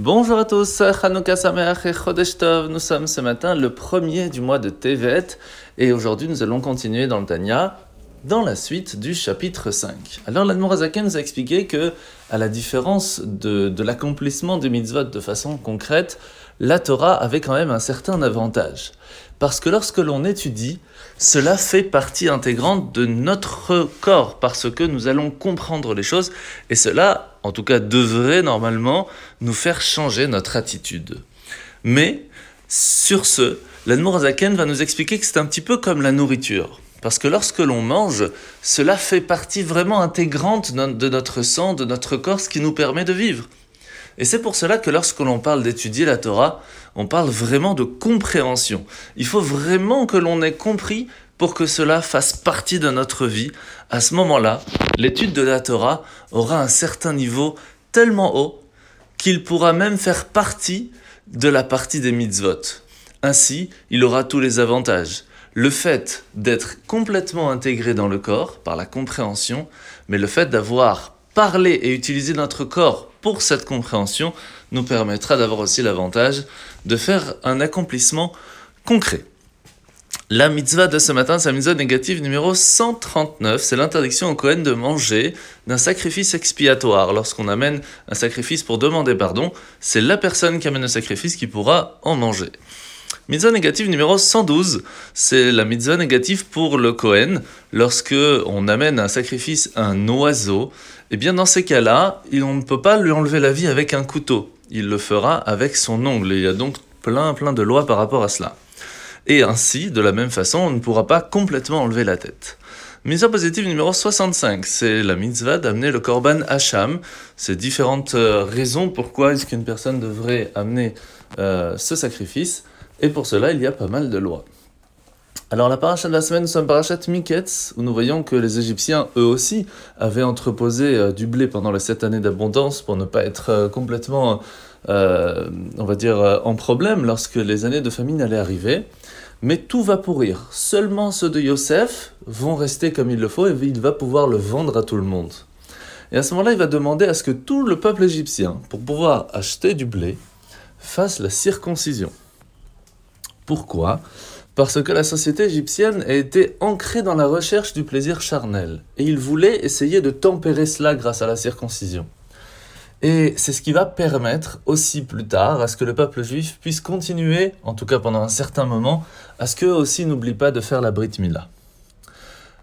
Bonjour à tous, Chanukah Sameach et Chodesh Tov. Nous sommes ce matin le premier du mois de Tevet et aujourd'hui nous allons continuer dans le Tanya dans la suite du chapitre 5. Alors l'Admorazaken nous a expliqué que, à la différence de, de l'accomplissement des mitzvot de façon concrète, la Torah avait quand même un certain avantage. Parce que lorsque l'on étudie, cela fait partie intégrante de notre corps, parce que nous allons comprendre les choses, et cela, en tout cas, devrait normalement nous faire changer notre attitude. Mais, sur ce, l'Admorazaken va nous expliquer que c'est un petit peu comme la nourriture. Parce que lorsque l'on mange, cela fait partie vraiment intégrante de notre sang, de notre corps, ce qui nous permet de vivre. Et c'est pour cela que lorsque l'on parle d'étudier la Torah, on parle vraiment de compréhension. Il faut vraiment que l'on ait compris pour que cela fasse partie de notre vie. À ce moment-là, l'étude de la Torah aura un certain niveau tellement haut qu'il pourra même faire partie de la partie des mitzvot. Ainsi, il aura tous les avantages le fait d'être complètement intégré dans le corps par la compréhension, mais le fait d'avoir parlé et utilisé notre corps pour cette compréhension nous permettra d'avoir aussi l'avantage de faire un accomplissement concret. La mitzvah de ce matin, c'est la mitzvah négative numéro 139. C'est l'interdiction au Kohen de manger d'un sacrifice expiatoire. Lorsqu'on amène un sacrifice pour demander pardon, c'est la personne qui amène le sacrifice qui pourra en manger. Mitzvah négative numéro 112, c'est la mitzvah négative pour le Kohen. Lorsque on amène un sacrifice à un oiseau, eh bien dans ces cas-là, on ne peut pas lui enlever la vie avec un couteau. Il le fera avec son ongle. il y a donc plein plein de lois par rapport à cela. Et ainsi, de la même façon, on ne pourra pas complètement enlever la tête. Mitzvah positive numéro 65, c'est la mitzvah d'amener le korban hacham. C'est différentes euh, raisons pourquoi est-ce qu'une personne devrait amener euh, ce sacrifice. Et pour cela, il y a pas mal de lois. Alors la paracha de la semaine, nous sommes parachat Miketz, où nous voyons que les Égyptiens, eux aussi, avaient entreposé euh, du blé pendant les sept années d'abondance pour ne pas être euh, complètement, euh, on va dire, en problème lorsque les années de famine allaient arriver. Mais tout va pourrir. Seulement ceux de Yosef vont rester comme il le faut et il va pouvoir le vendre à tout le monde. Et à ce moment-là, il va demander à ce que tout le peuple égyptien, pour pouvoir acheter du blé, fasse la circoncision. Pourquoi? Parce que la société égyptienne a été ancrée dans la recherche du plaisir charnel, et ils voulaient essayer de tempérer cela grâce à la circoncision. Et c'est ce qui va permettre aussi plus tard à ce que le peuple juif puisse continuer, en tout cas pendant un certain moment, à ce qu'eux aussi n'oublient pas de faire la Brit Mila.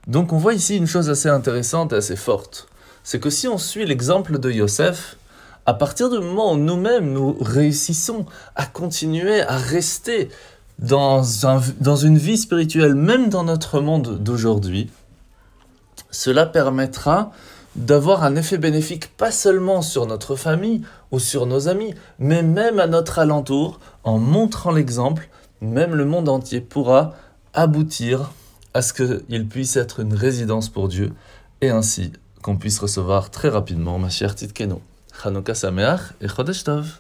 Donc on voit ici une chose assez intéressante et assez forte. C'est que si on suit l'exemple de Yosef, à partir du moment où nous-mêmes nous réussissons à continuer à rester dans, une vie spirituelle, même dans notre monde d'aujourd'hui, cela permettra d'avoir un effet bénéfique pas seulement sur notre famille ou sur nos amis, mais même à notre alentour, en montrant l'exemple, même le monde entier pourra aboutir à ce qu'il puisse être une résidence pour Dieu, et ainsi qu'on puisse recevoir très rapidement ma chère Titkeno. Chanukah Sameach et Chodesh Tov.